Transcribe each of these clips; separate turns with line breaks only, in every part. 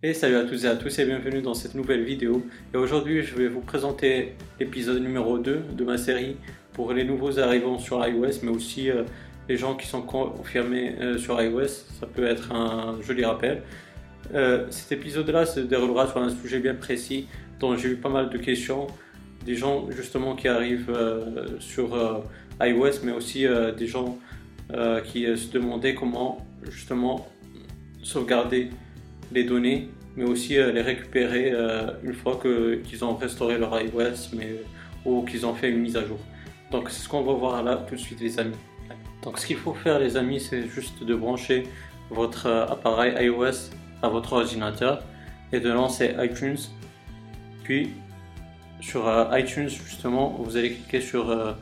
Et salut à tous et à tous et bienvenue dans cette nouvelle vidéo. Et aujourd'hui je vais vous présenter l'épisode numéro 2 de ma série pour les nouveaux arrivants sur iOS mais aussi euh, les gens qui sont confirmés euh, sur iOS. Ça peut être un joli rappel. Euh, cet épisode là se déroulera sur un sujet bien précis dont j'ai eu pas mal de questions. Des gens justement qui arrivent sur iOS mais aussi des gens qui se demandaient comment justement sauvegarder les données, mais aussi euh, les récupérer euh, une fois qu'ils ont restauré leur iOS mais, ou qu'ils ont fait une mise à jour. Donc c'est ce qu'on va voir là tout de suite les amis. Donc ce qu'il faut faire les amis c'est juste de brancher votre euh, appareil iOS à votre ordinateur et de lancer iTunes. Puis sur iTunes justement vous allez cliquer sur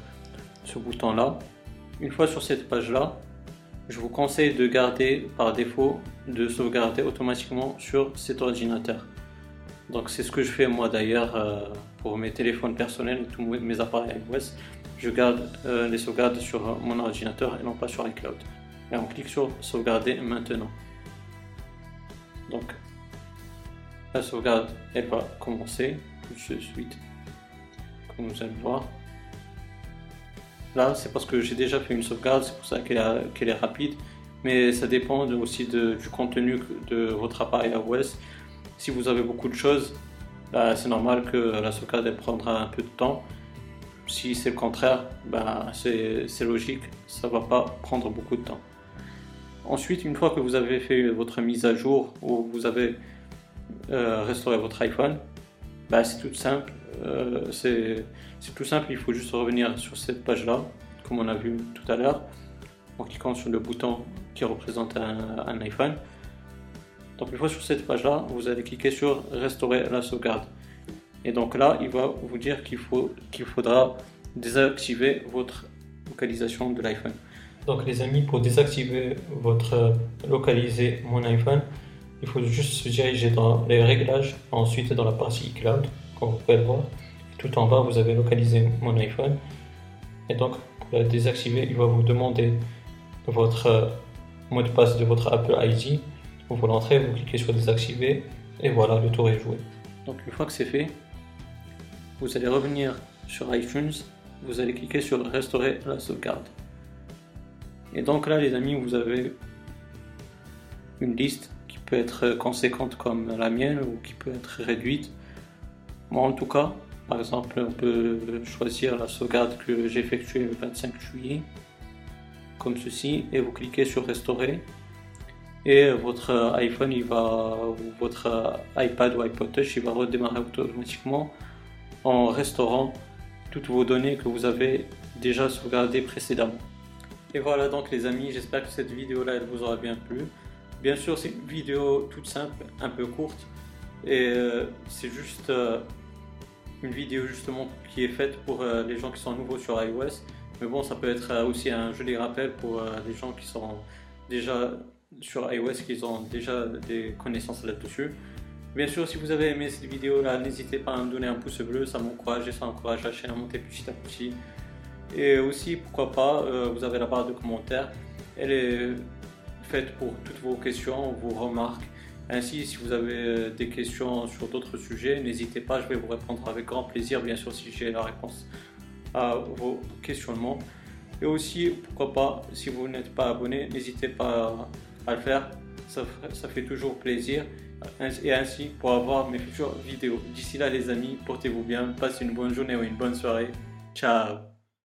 ce bouton là. Une fois sur cette page là, je vous conseille de garder par défaut de sauvegarder automatiquement sur cet ordinateur. Donc c'est ce que je fais moi d'ailleurs euh, pour mes téléphones personnels et tous mes appareils iOS. Je garde euh, les sauvegardes sur mon ordinateur et non pas sur iCloud. Et on clique sur sauvegarder maintenant. Donc la sauvegarde elle va commencer tout de suite comme vous allez voir. Là, c'est parce que j'ai déjà fait une sauvegarde, c'est pour ça qu'elle est rapide. Mais ça dépend aussi du contenu de votre appareil iOS. Si vous avez beaucoup de choses, bah, c'est normal que la sauvegarde prendra un peu de temps. Si c'est le contraire, bah, c'est logique, ça ne va pas prendre beaucoup de temps. Ensuite, une fois que vous avez fait votre mise à jour ou vous avez euh, restauré votre iPhone, bah, c'est tout simple. Euh, c'est tout simple, il faut juste revenir sur cette page-là, comme on a vu tout à l'heure, en cliquant sur le bouton qui représente un, iPhone. Donc une fois sur cette page-là, vous allez cliquer sur Restaurer la sauvegarde. Et donc là, il va vous dire qu'il qu'il faudra désactiver votre localisation de l'iPhone. Donc les amis, pour désactiver votre localiser mon iPhone, il faut juste se diriger dans les réglages, ensuite dans la partie cloud, comme vous pouvez le voir. Tout en bas, vous avez localisé mon iPhone. Et donc, pour la désactiver, il va vous demander votre euh, mot de passe de votre Apple ID. Vous l'entrez, vous cliquez sur désactiver et voilà, le tour est joué. Donc une fois que c'est fait, vous allez revenir sur iTunes, vous allez cliquer sur restaurer la sauvegarde. Et donc là les amis, vous avez une liste peut être conséquente comme la mienne ou qui peut être réduite. Moi en tout cas, par exemple, on peut choisir la sauvegarde que j'ai effectuée le 25 juillet, comme ceci, et vous cliquez sur restaurer. Et votre iPhone, il va, ou votre iPad ou iPod Touch, il va redémarrer automatiquement en restaurant toutes vos données que vous avez déjà sauvegardées précédemment. Et voilà donc les amis, j'espère que cette vidéo là elle vous aura bien plu. Bien sûr c'est une vidéo toute simple, un peu courte et euh, c'est juste euh, une vidéo justement qui est faite pour euh, les gens qui sont nouveaux sur iOS. Mais bon, ça peut être aussi un joli rappel pour les gens qui sont déjà sur iOS, qui ont déjà des connaissances là-dessus. Bien sûr, si vous avez aimé cette vidéo là, n'hésitez pas à me donner un pouce bleu, ça m'encourage et ça encourage la chaîne à monter petit à petit. Et aussi, pourquoi pas, vous avez la barre de commentaires, elle est faite pour toutes vos questions, vos remarques ainsi, si vous avez euh, des questions sur d'autres sujets, n'hésitez pas, je vais vous répondre avec grand plaisir, bien sûr, si j'ai la réponse à vos questionnements. Et aussi, pourquoi pas, si vous n'êtes pas abonné, n'hésitez pas à le faire, ça fait toujours plaisir. Et ainsi, pour avoir mes futures vidéos. D'ici là, les amis, portez-vous bien, passez une bonne journée ou une bonne soirée. Ciao